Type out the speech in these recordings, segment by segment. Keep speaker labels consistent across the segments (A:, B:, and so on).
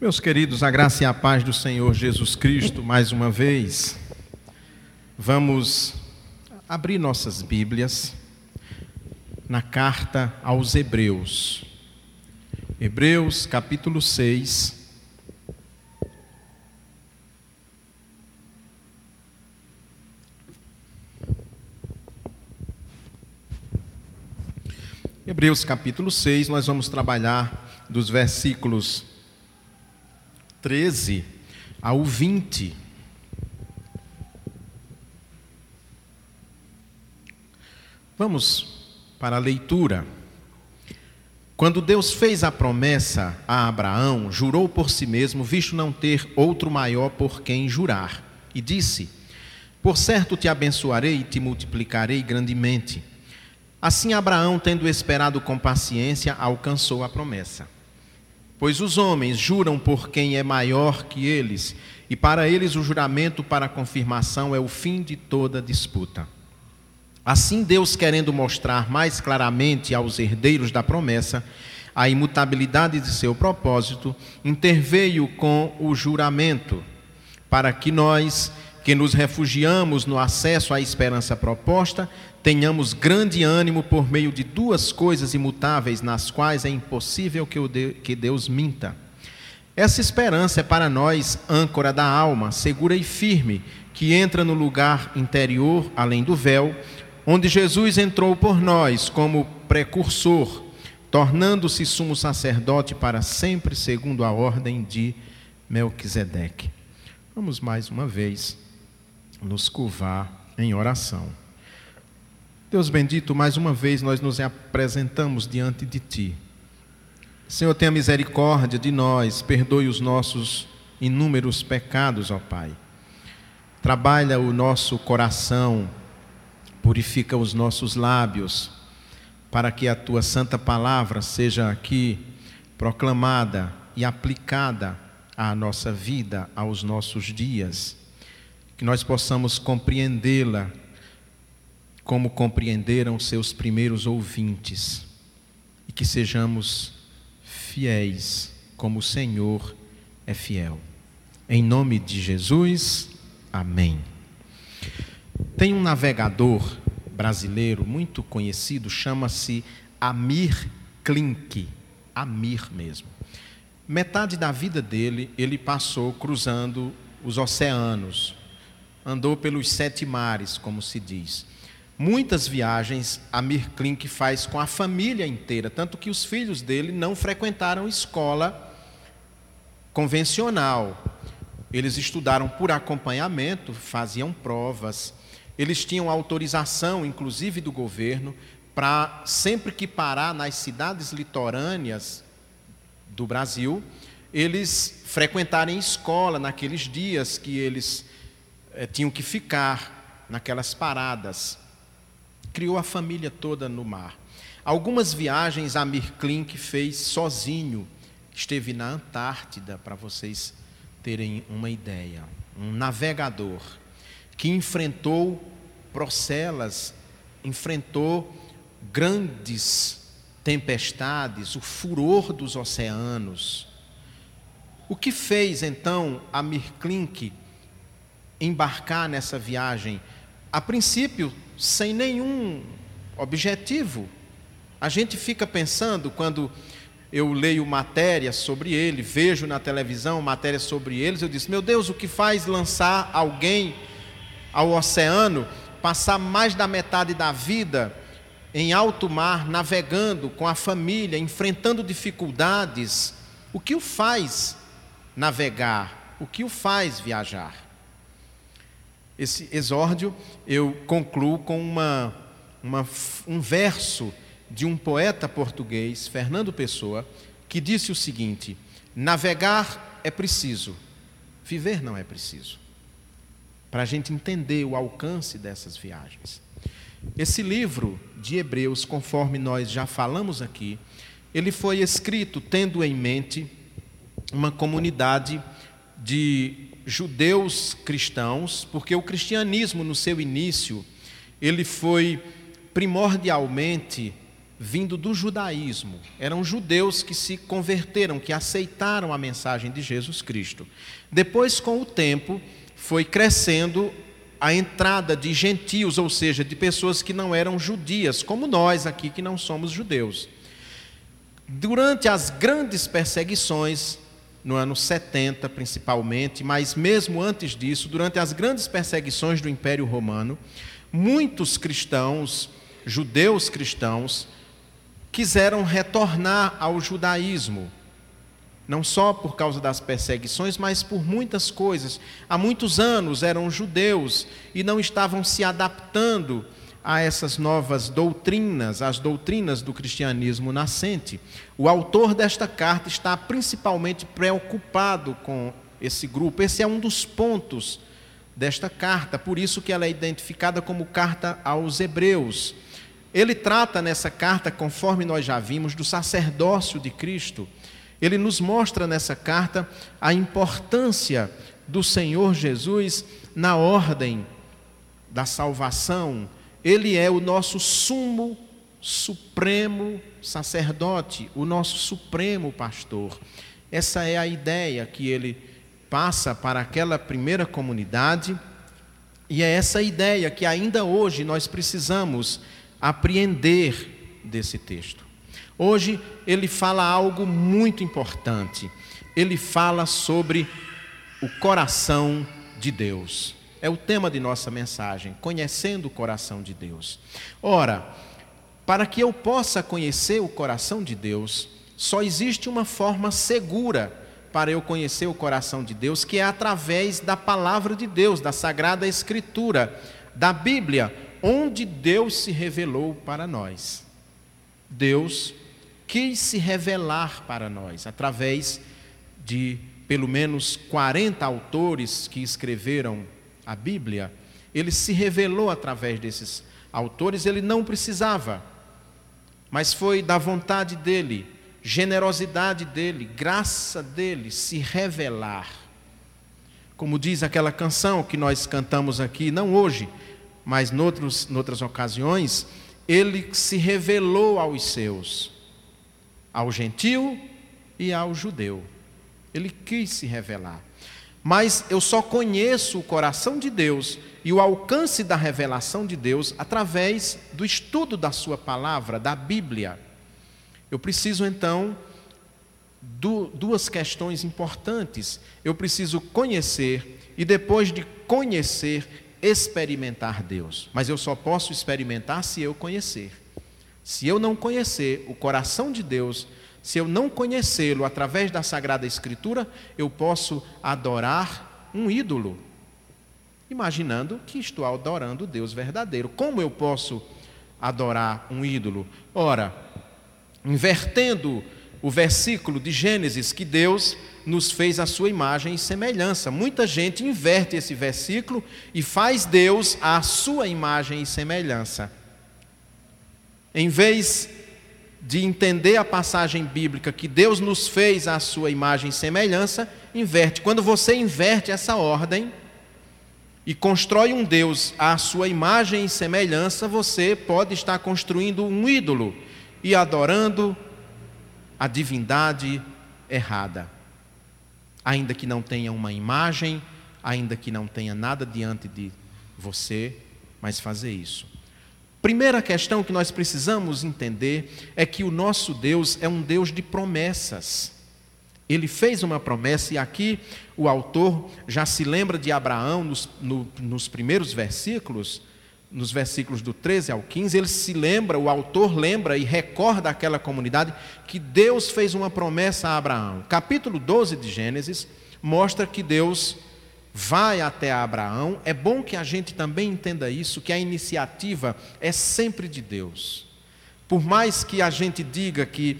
A: Meus queridos, a graça e a paz do Senhor Jesus Cristo, mais uma vez, vamos abrir nossas Bíblias na carta aos Hebreus. Hebreus capítulo 6. Hebreus capítulo 6, nós vamos trabalhar dos versículos 13 ao 20. Vamos para a leitura. Quando Deus fez a promessa a Abraão, jurou por si mesmo, visto não ter outro maior por quem jurar, e disse: Por certo te abençoarei e te multiplicarei grandemente. Assim Abraão, tendo esperado com paciência, alcançou a promessa. Pois os homens juram por quem é maior que eles, e para eles o juramento para confirmação é o fim de toda disputa. Assim, Deus, querendo mostrar mais claramente aos herdeiros da promessa a imutabilidade de seu propósito, interveio com o juramento, para que nós, que nos refugiamos no acesso à esperança proposta, tenhamos grande ânimo por meio de duas coisas imutáveis, nas quais é impossível que Deus minta. Essa esperança é para nós âncora da alma, segura e firme, que entra no lugar interior, além do véu, onde Jesus entrou por nós como precursor, tornando-se sumo sacerdote para sempre, segundo a ordem de Melquisedeque. Vamos mais uma vez nos curvar em oração. Deus bendito, mais uma vez nós nos apresentamos diante de Ti. Senhor, tenha misericórdia de nós, perdoe os nossos inúmeros pecados, ó Pai. Trabalha o nosso coração, purifica os nossos lábios, para que a Tua santa palavra seja aqui proclamada e aplicada à nossa vida, aos nossos dias. Que nós possamos compreendê-la como compreenderam seus primeiros ouvintes, e que sejamos fiéis como o Senhor é fiel. Em nome de Jesus, amém. Tem um navegador brasileiro muito conhecido, chama-se Amir Klink, Amir mesmo. Metade da vida dele ele passou cruzando os oceanos, andou pelos sete mares, como se diz. Muitas viagens a Klink faz com a família inteira, tanto que os filhos dele não frequentaram escola convencional. Eles estudaram por acompanhamento, faziam provas. Eles tinham autorização, inclusive do governo, para sempre que parar nas cidades litorâneas do Brasil, eles frequentarem escola naqueles dias que eles eh, tinham que ficar naquelas paradas criou a família toda no mar. Algumas viagens a Klink fez sozinho, esteve na Antártida, para vocês terem uma ideia. Um navegador que enfrentou procelas, enfrentou grandes tempestades, o furor dos oceanos. O que fez então a Klink embarcar nessa viagem? A princípio, sem nenhum objetivo. A gente fica pensando quando eu leio matéria sobre ele, vejo na televisão matéria sobre eles, eu disse: meu Deus, o que faz lançar alguém ao oceano, passar mais da metade da vida em alto mar, navegando com a família, enfrentando dificuldades? O que o faz navegar? O que o faz viajar? Esse exórdio eu concluo com uma, uma, um verso de um poeta português, Fernando Pessoa, que disse o seguinte: navegar é preciso, viver não é preciso. Para a gente entender o alcance dessas viagens. Esse livro de Hebreus, conforme nós já falamos aqui, ele foi escrito tendo em mente uma comunidade de judeus cristãos, porque o cristianismo no seu início, ele foi primordialmente vindo do judaísmo. Eram judeus que se converteram, que aceitaram a mensagem de Jesus Cristo. Depois, com o tempo, foi crescendo a entrada de gentios, ou seja, de pessoas que não eram judias, como nós aqui que não somos judeus. Durante as grandes perseguições, no ano 70 principalmente, mas mesmo antes disso, durante as grandes perseguições do Império Romano, muitos cristãos, judeus cristãos, quiseram retornar ao judaísmo não só por causa das perseguições, mas por muitas coisas. Há muitos anos eram judeus e não estavam se adaptando a essas novas doutrinas, as doutrinas do cristianismo nascente. O autor desta carta está principalmente preocupado com esse grupo. Esse é um dos pontos desta carta, por isso que ela é identificada como carta aos hebreus. Ele trata nessa carta, conforme nós já vimos, do sacerdócio de Cristo ele nos mostra nessa carta a importância do Senhor Jesus na ordem da salvação. Ele é o nosso sumo, supremo sacerdote, o nosso supremo pastor. Essa é a ideia que ele passa para aquela primeira comunidade, e é essa ideia que ainda hoje nós precisamos apreender desse texto. Hoje ele fala algo muito importante. Ele fala sobre o coração de Deus. É o tema de nossa mensagem, conhecendo o coração de Deus. Ora, para que eu possa conhecer o coração de Deus, só existe uma forma segura para eu conhecer o coração de Deus, que é através da palavra de Deus, da Sagrada Escritura, da Bíblia, onde Deus se revelou para nós. Deus quis se revelar para nós através de pelo menos 40 autores que escreveram a Bíblia. Ele se revelou através desses autores, ele não precisava, mas foi da vontade dele, generosidade dele, graça dele se revelar. Como diz aquela canção que nós cantamos aqui, não hoje, mas noutros, noutras ocasiões, ele se revelou aos seus ao gentio e ao judeu. Ele quis se revelar. Mas eu só conheço o coração de Deus e o alcance da revelação de Deus através do estudo da Sua palavra, da Bíblia. Eu preciso então duas questões importantes. Eu preciso conhecer e depois de conhecer, experimentar Deus. Mas eu só posso experimentar se eu conhecer. Se eu não conhecer o coração de Deus, se eu não conhecê-lo através da Sagrada Escritura, eu posso adorar um ídolo, imaginando que estou adorando o Deus verdadeiro. Como eu posso adorar um ídolo? Ora, invertendo o versículo de Gênesis, que Deus nos fez a sua imagem e semelhança. Muita gente inverte esse versículo e faz Deus a sua imagem e semelhança. Em vez de entender a passagem bíblica que Deus nos fez à sua imagem e semelhança, inverte. Quando você inverte essa ordem e constrói um Deus à sua imagem e semelhança, você pode estar construindo um ídolo e adorando a divindade errada. Ainda que não tenha uma imagem, ainda que não tenha nada diante de você, mas fazer isso. Primeira questão que nós precisamos entender é que o nosso Deus é um Deus de promessas. Ele fez uma promessa, e aqui o autor já se lembra de Abraão nos, no, nos primeiros versículos, nos versículos do 13 ao 15, ele se lembra, o autor lembra e recorda aquela comunidade que Deus fez uma promessa a Abraão. Capítulo 12 de Gênesis mostra que Deus vai até Abraão, é bom que a gente também entenda isso, que a iniciativa é sempre de Deus. Por mais que a gente diga que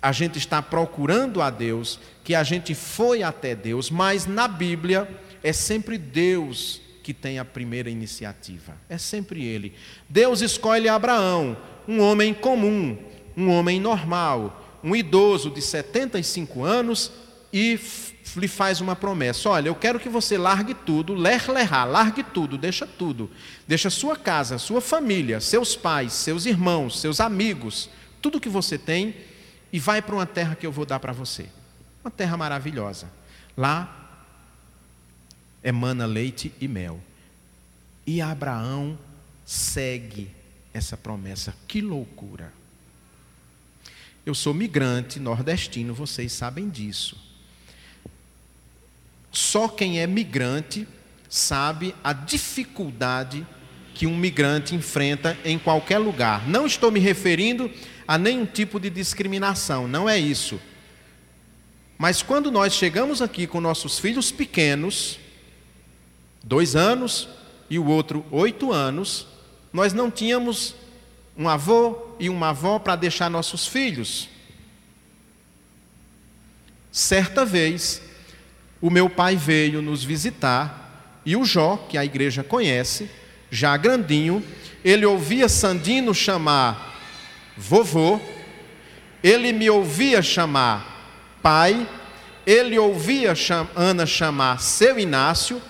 A: a gente está procurando a Deus, que a gente foi até Deus, mas na Bíblia é sempre Deus que tem a primeira iniciativa. É sempre Ele. Deus escolhe Abraão, um homem comum, um homem normal, um idoso de 75 anos, e lhe faz uma promessa: Olha, eu quero que você largue tudo, ler, lerrar, largue tudo, deixa tudo. Deixa sua casa, sua família, seus pais, seus irmãos, seus amigos, tudo que você tem, e vai para uma terra que eu vou dar para você. Uma terra maravilhosa. Lá emana leite e mel. E Abraão segue essa promessa. Que loucura! Eu sou migrante nordestino, vocês sabem disso. Só quem é migrante sabe a dificuldade que um migrante enfrenta em qualquer lugar. Não estou me referindo a nenhum tipo de discriminação, não é isso. Mas quando nós chegamos aqui com nossos filhos pequenos, dois anos e o outro oito anos, nós não tínhamos um avô e uma avó para deixar nossos filhos. Certa vez, o meu pai veio nos visitar e o Jó, que a igreja conhece, já grandinho, ele ouvia Sandino chamar vovô, ele me ouvia chamar pai, ele ouvia Ana chamar seu Inácio,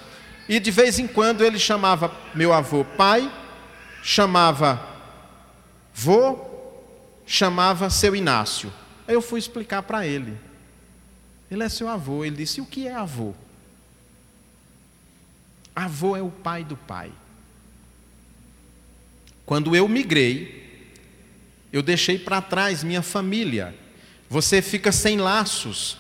A: e de vez em quando ele chamava meu avô pai, chamava vô, chamava seu Inácio. Aí eu fui explicar para ele. Ele é seu avô. Ele disse: O que é avô? Avô é o pai do pai. Quando eu migrei, eu deixei para trás minha família. Você fica sem laços.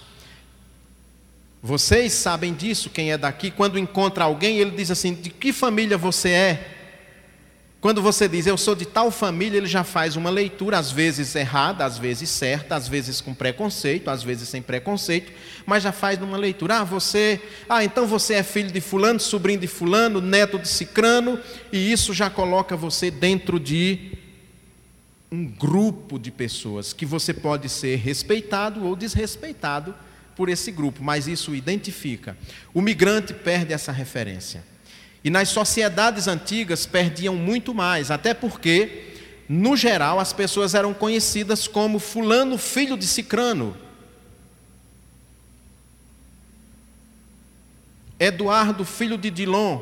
A: Vocês sabem disso, quem é daqui, quando encontra alguém, ele diz assim: De que família você é? Quando você diz eu sou de tal família, ele já faz uma leitura, às vezes errada, às vezes certa, às vezes com preconceito, às vezes sem preconceito, mas já faz uma leitura. Ah, você, ah, então você é filho de fulano, sobrinho de fulano, neto de cicrano, e isso já coloca você dentro de um grupo de pessoas que você pode ser respeitado ou desrespeitado por esse grupo, mas isso identifica. O migrante perde essa referência. E nas sociedades antigas perdiam muito mais, até porque, no geral, as pessoas eram conhecidas como Fulano, filho de Cicrano. Eduardo, filho de Dilon.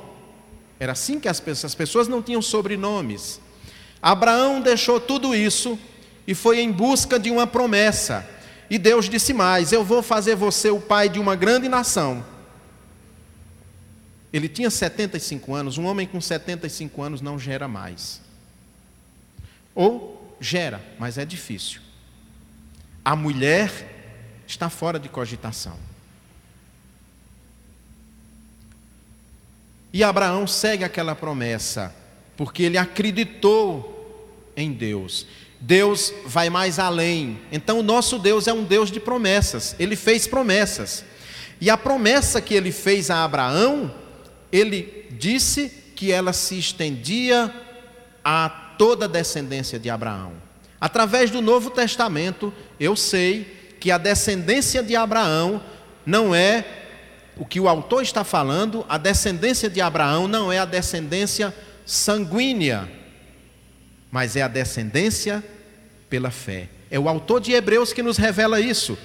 A: Era assim que as pessoas, as pessoas não tinham sobrenomes. Abraão deixou tudo isso e foi em busca de uma promessa. E Deus disse mais: Eu vou fazer você o pai de uma grande nação. Ele tinha 75 anos, um homem com 75 anos não gera mais. Ou gera, mas é difícil. A mulher está fora de cogitação. E Abraão segue aquela promessa, porque ele acreditou em Deus. Deus vai mais além. Então, o nosso Deus é um Deus de promessas. Ele fez promessas. E a promessa que ele fez a Abraão ele disse que ela se estendia a toda a descendência de Abraão. Através do Novo Testamento, eu sei que a descendência de Abraão não é o que o autor está falando, a descendência de Abraão não é a descendência sanguínea, mas é a descendência pela fé. É o autor de Hebreus que nos revela isso.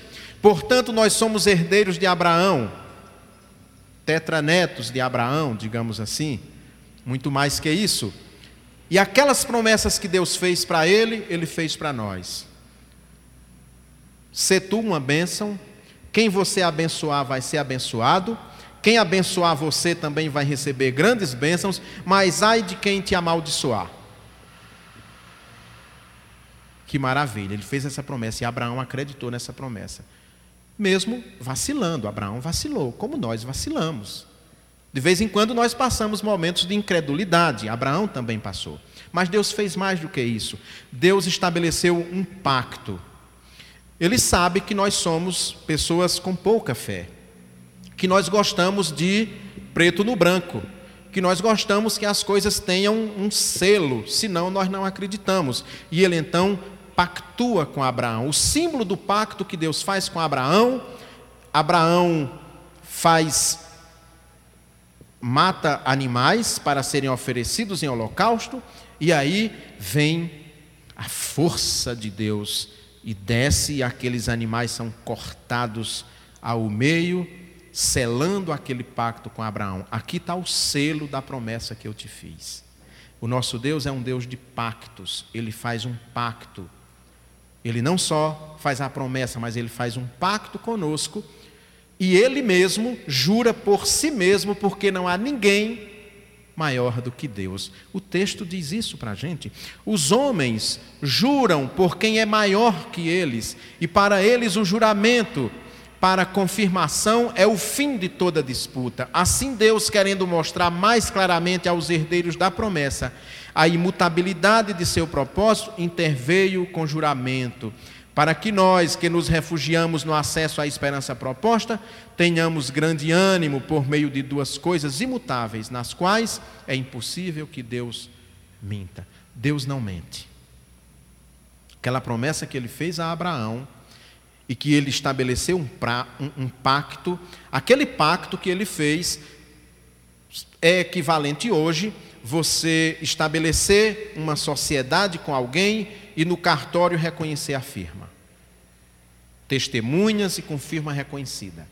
A: Portanto, nós somos herdeiros de Abraão, tetranetos de Abraão, digamos assim, muito mais que isso. E aquelas promessas que Deus fez para ele, ele fez para nós. Se tu uma bênção, quem você abençoar vai ser abençoado, quem abençoar você também vai receber grandes bênçãos, mas ai de quem te amaldiçoar. Que maravilha, ele fez essa promessa e Abraão acreditou nessa promessa mesmo vacilando. Abraão vacilou, como nós vacilamos. De vez em quando nós passamos momentos de incredulidade, Abraão também passou. Mas Deus fez mais do que isso. Deus estabeleceu um pacto. Ele sabe que nós somos pessoas com pouca fé, que nós gostamos de preto no branco, que nós gostamos que as coisas tenham um selo, senão nós não acreditamos. E ele então pactua com Abraão. O símbolo do pacto que Deus faz com Abraão, Abraão faz mata animais para serem oferecidos em holocausto, e aí vem a força de Deus e desce e aqueles animais são cortados ao meio, selando aquele pacto com Abraão. Aqui está o selo da promessa que eu te fiz. O nosso Deus é um Deus de pactos, ele faz um pacto. Ele não só faz a promessa, mas ele faz um pacto conosco e ele mesmo jura por si mesmo, porque não há ninguém maior do que Deus. O texto diz isso para a gente. Os homens juram por quem é maior que eles, e para eles o juramento para confirmação é o fim de toda disputa. Assim, Deus, querendo mostrar mais claramente aos herdeiros da promessa a imutabilidade de seu propósito, interveio com juramento, para que nós, que nos refugiamos no acesso à esperança proposta, tenhamos grande ânimo por meio de duas coisas imutáveis, nas quais é impossível que Deus minta. Deus não mente. Aquela promessa que ele fez a Abraão e que ele estabeleceu um, pra, um, um pacto. Aquele pacto que ele fez é equivalente hoje você estabelecer uma sociedade com alguém e no cartório reconhecer a firma. Testemunhas e com firma reconhecida.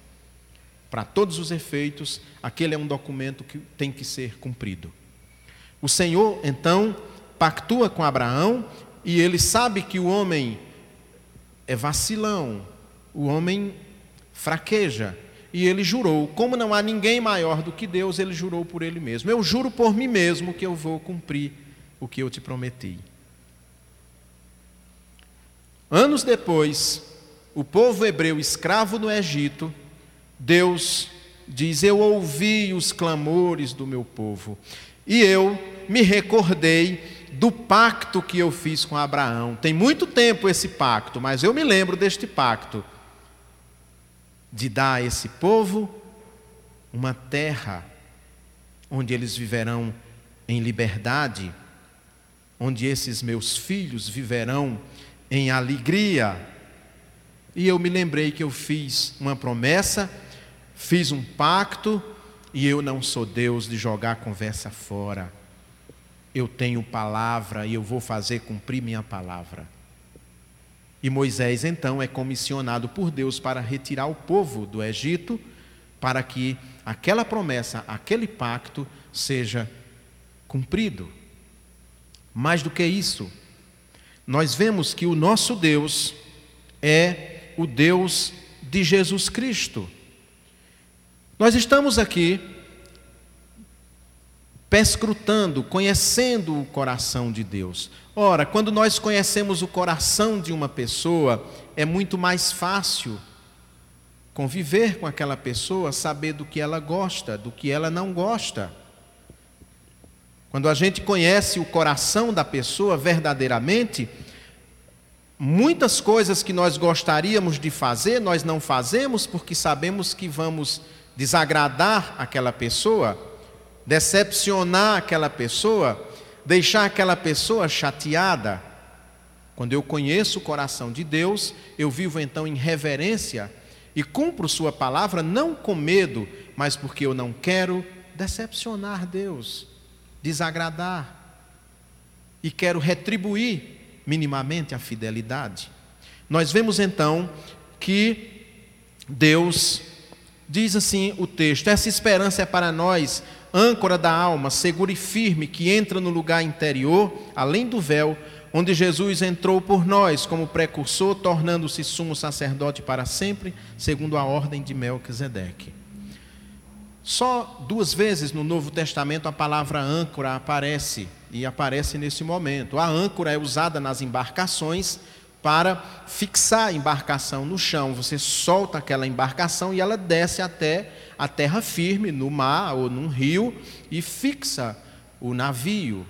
A: Para todos os efeitos, aquele é um documento que tem que ser cumprido. O Senhor, então, pactua com Abraão e ele sabe que o homem é vacilão, o homem fraqueja. E ele jurou, como não há ninguém maior do que Deus, ele jurou por ele mesmo. Eu juro por mim mesmo que eu vou cumprir o que eu te prometi. Anos depois, o povo hebreu escravo no Egito, Deus diz: Eu ouvi os clamores do meu povo, e eu me recordei do pacto que eu fiz com Abraão. Tem muito tempo esse pacto, mas eu me lembro deste pacto de dar a esse povo uma terra onde eles viverão em liberdade, onde esses meus filhos viverão em alegria. E eu me lembrei que eu fiz uma promessa, fiz um pacto, e eu não sou Deus de jogar a conversa fora eu tenho palavra e eu vou fazer cumprir minha palavra. E Moisés então é comissionado por Deus para retirar o povo do Egito, para que aquela promessa, aquele pacto seja cumprido. Mais do que isso, nós vemos que o nosso Deus é o Deus de Jesus Cristo. Nós estamos aqui perscrutando, conhecendo o coração de Deus. Ora, quando nós conhecemos o coração de uma pessoa, é muito mais fácil conviver com aquela pessoa, saber do que ela gosta, do que ela não gosta. Quando a gente conhece o coração da pessoa verdadeiramente, muitas coisas que nós gostaríamos de fazer, nós não fazemos porque sabemos que vamos desagradar aquela pessoa decepcionar aquela pessoa, deixar aquela pessoa chateada. Quando eu conheço o coração de Deus, eu vivo então em reverência e cumpro Sua palavra não com medo, mas porque eu não quero decepcionar Deus, desagradar e quero retribuir minimamente a fidelidade. Nós vemos então que Deus diz assim o texto: essa esperança é para nós âncora da alma, segura e firme, que entra no lugar interior, além do véu, onde Jesus entrou por nós como precursor, tornando-se sumo sacerdote para sempre, segundo a ordem de Melquisedeque. Só duas vezes no Novo Testamento a palavra âncora aparece, e aparece nesse momento. A âncora é usada nas embarcações para fixar a embarcação no chão. Você solta aquela embarcação e ela desce até a terra firme, no mar ou num rio, e fixa o navio,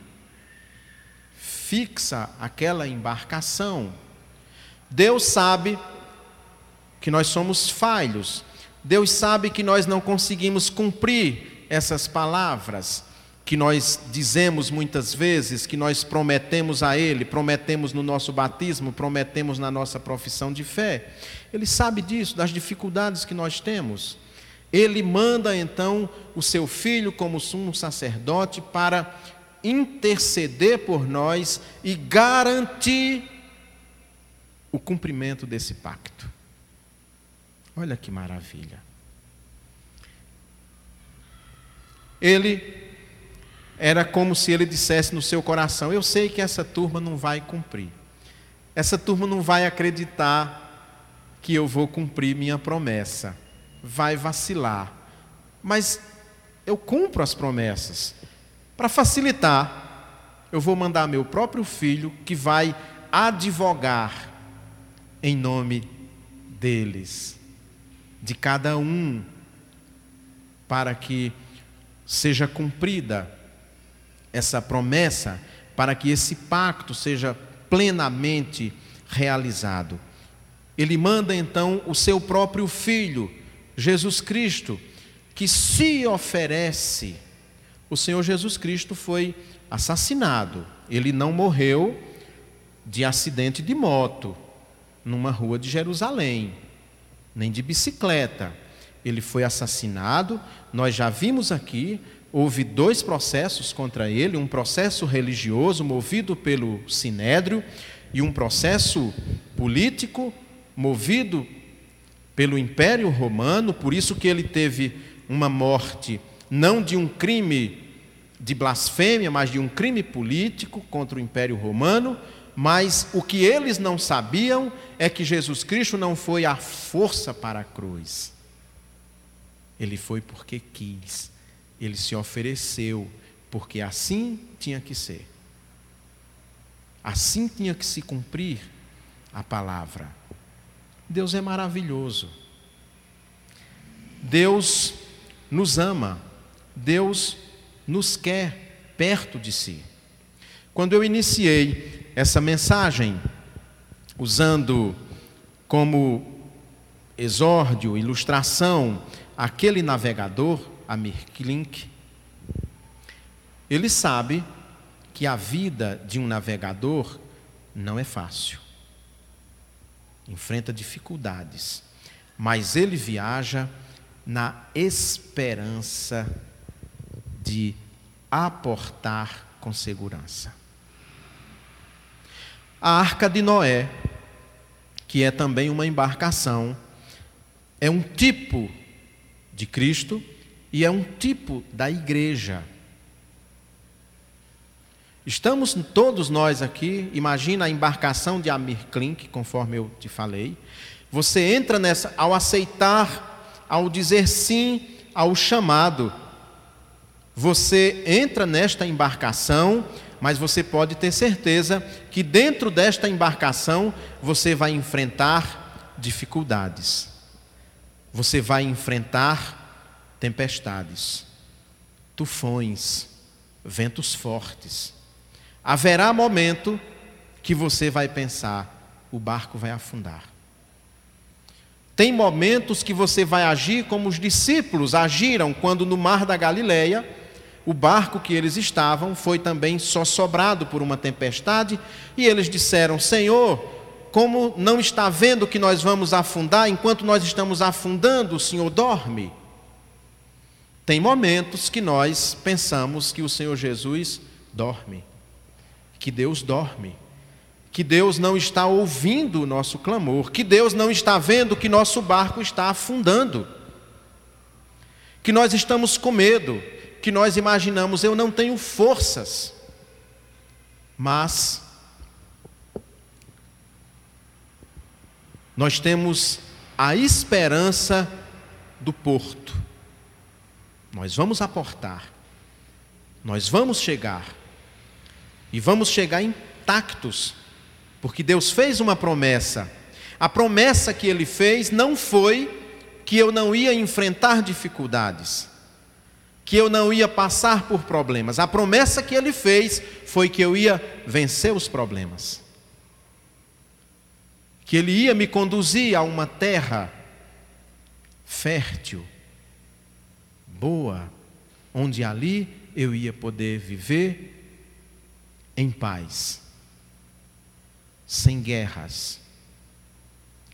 A: fixa aquela embarcação. Deus sabe que nós somos falhos, Deus sabe que nós não conseguimos cumprir essas palavras que nós dizemos muitas vezes, que nós prometemos a Ele, prometemos no nosso batismo, prometemos na nossa profissão de fé. Ele sabe disso, das dificuldades que nós temos. Ele manda então o seu filho como sumo sacerdote para interceder por nós e garantir o cumprimento desse pacto. Olha que maravilha. Ele era como se ele dissesse no seu coração: Eu sei que essa turma não vai cumprir. Essa turma não vai acreditar que eu vou cumprir minha promessa. Vai vacilar. Mas eu cumpro as promessas. Para facilitar, eu vou mandar meu próprio filho que vai advogar em nome deles, de cada um, para que seja cumprida essa promessa, para que esse pacto seja plenamente realizado. Ele manda então o seu próprio filho, Jesus Cristo, que se oferece. O Senhor Jesus Cristo foi assassinado. Ele não morreu de acidente de moto numa rua de Jerusalém, nem de bicicleta. Ele foi assassinado. Nós já vimos aqui, houve dois processos contra ele: um processo religioso movido pelo sinédrio e um processo político movido pelo Império Romano, por isso que ele teve uma morte não de um crime de blasfêmia, mas de um crime político contra o Império Romano. Mas o que eles não sabiam é que Jesus Cristo não foi à força para a cruz. Ele foi porque quis. Ele se ofereceu, porque assim tinha que ser. Assim tinha que se cumprir a palavra. Deus é maravilhoso. Deus nos ama. Deus nos quer perto de si. Quando eu iniciei essa mensagem, usando como exórdio, ilustração, aquele navegador, Amir Klink, ele sabe que a vida de um navegador não é fácil enfrenta dificuldades, mas ele viaja na esperança de aportar com segurança. A arca de Noé, que é também uma embarcação, é um tipo de Cristo e é um tipo da igreja. Estamos todos nós aqui, imagina a embarcação de Amir Klink, conforme eu te falei. Você entra nessa, ao aceitar, ao dizer sim ao chamado, você entra nesta embarcação, mas você pode ter certeza que dentro desta embarcação você vai enfrentar dificuldades, você vai enfrentar tempestades, tufões, ventos fortes haverá momento que você vai pensar: o barco vai afundar. Tem momentos que você vai agir como os discípulos agiram quando no mar da Galileia, o barco que eles estavam foi também só sobrado por uma tempestade, e eles disseram: Senhor, como não está vendo que nós vamos afundar, enquanto nós estamos afundando, o Senhor dorme. Tem momentos que nós pensamos que o Senhor Jesus dorme que Deus dorme, que Deus não está ouvindo o nosso clamor, que Deus não está vendo que nosso barco está afundando, que nós estamos com medo, que nós imaginamos, eu não tenho forças, mas nós temos a esperança do porto. Nós vamos aportar, nós vamos chegar, e vamos chegar intactos, porque Deus fez uma promessa. A promessa que ele fez não foi que eu não ia enfrentar dificuldades, que eu não ia passar por problemas. A promessa que ele fez foi que eu ia vencer os problemas. Que ele ia me conduzir a uma terra fértil, boa, onde ali eu ia poder viver em paz, sem guerras.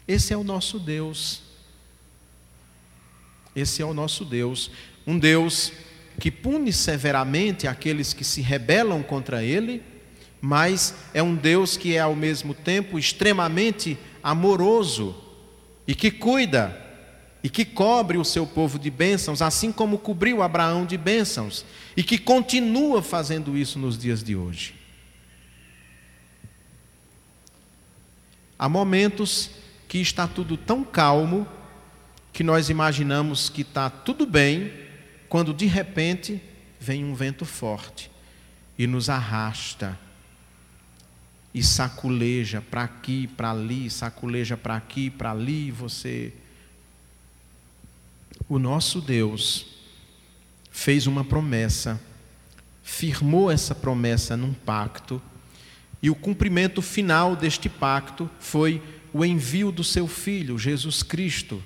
A: Esse é o nosso Deus. Esse é o nosso Deus, um Deus que pune severamente aqueles que se rebelam contra Ele, mas é um Deus que é ao mesmo tempo extremamente amoroso e que cuida e que cobre o seu povo de bênçãos, assim como cobriu Abraão de bênçãos, e que continua fazendo isso nos dias de hoje. Há momentos que está tudo tão calmo que nós imaginamos que está tudo bem, quando de repente vem um vento forte e nos arrasta e saculeja para aqui, para ali, saculeja para aqui, para ali, você o nosso Deus fez uma promessa, firmou essa promessa num pacto, e o cumprimento final deste pacto foi o envio do seu filho, Jesus Cristo.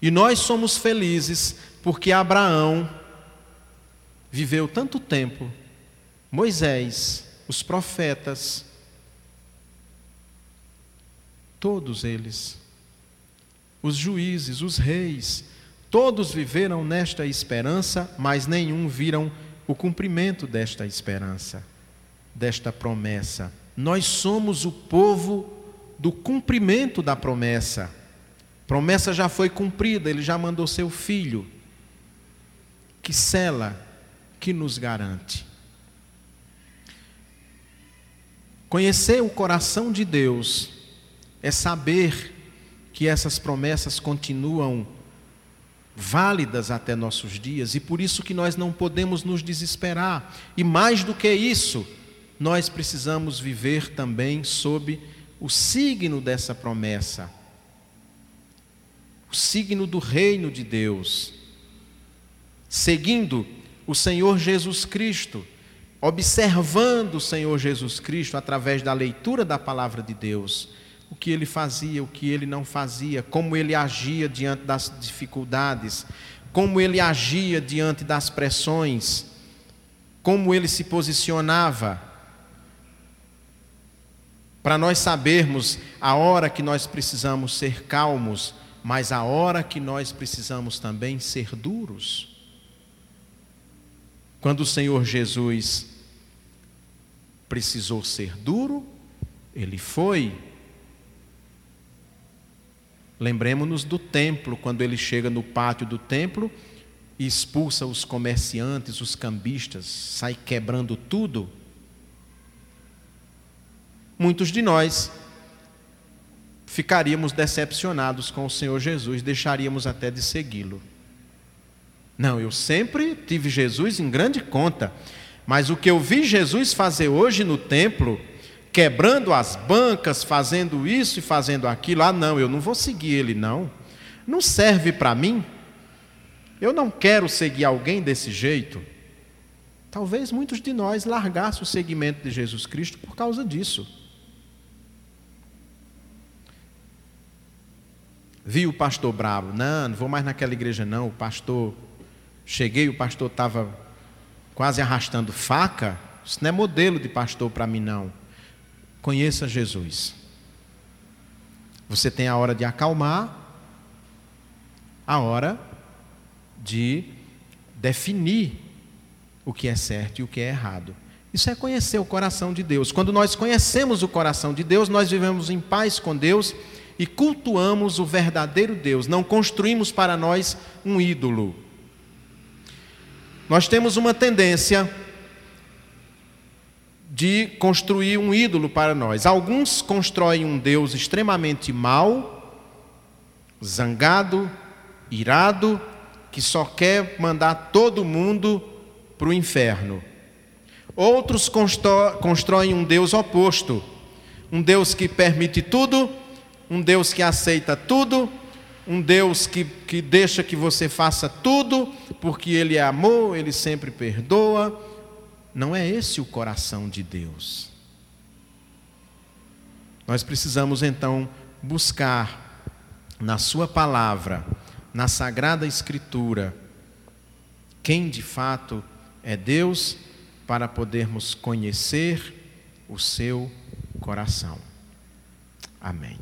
A: E nós somos felizes porque Abraão viveu tanto tempo, Moisés, os profetas, todos eles, os juízes, os reis, todos viveram nesta esperança, mas nenhum viram o cumprimento desta esperança, desta promessa. Nós somos o povo do cumprimento da promessa. Promessa já foi cumprida, ele já mandou seu filho, que cela, que nos garante. Conhecer o coração de Deus é saber que essas promessas continuam válidas até nossos dias e por isso que nós não podemos nos desesperar. E mais do que isso, nós precisamos viver também sob o signo dessa promessa. O signo do reino de Deus. Seguindo o Senhor Jesus Cristo, observando o Senhor Jesus Cristo através da leitura da palavra de Deus o que ele fazia, o que ele não fazia, como ele agia diante das dificuldades, como ele agia diante das pressões, como ele se posicionava. Para nós sabermos a hora que nós precisamos ser calmos, mas a hora que nós precisamos também ser duros. Quando o Senhor Jesus precisou ser duro, ele foi Lembremos-nos do templo, quando ele chega no pátio do templo e expulsa os comerciantes, os cambistas, sai quebrando tudo. Muitos de nós ficaríamos decepcionados com o Senhor Jesus, deixaríamos até de segui-lo. Não, eu sempre tive Jesus em grande conta, mas o que eu vi Jesus fazer hoje no templo, quebrando as bancas, fazendo isso e fazendo aquilo. Ah, não, eu não vou seguir ele, não. Não serve para mim. Eu não quero seguir alguém desse jeito. Talvez muitos de nós largassem o seguimento de Jesus Cristo por causa disso. Vi o pastor bravo, não, não vou mais naquela igreja não. O pastor, cheguei, o pastor estava quase arrastando faca. Isso não é modelo de pastor para mim não. Conheça Jesus. Você tem a hora de acalmar, a hora de definir o que é certo e o que é errado. Isso é conhecer o coração de Deus. Quando nós conhecemos o coração de Deus, nós vivemos em paz com Deus e cultuamos o verdadeiro Deus. Não construímos para nós um ídolo. Nós temos uma tendência de construir um ídolo para nós. Alguns constroem um Deus extremamente mau, zangado, irado, que só quer mandar todo mundo para o inferno. Outros constroem um Deus oposto, um Deus que permite tudo, um Deus que aceita tudo, um Deus que, que deixa que você faça tudo, porque Ele é amor, Ele sempre perdoa não é esse o coração de Deus. Nós precisamos então buscar na Sua palavra, na Sagrada Escritura, quem de fato é Deus, para podermos conhecer o seu coração. Amém.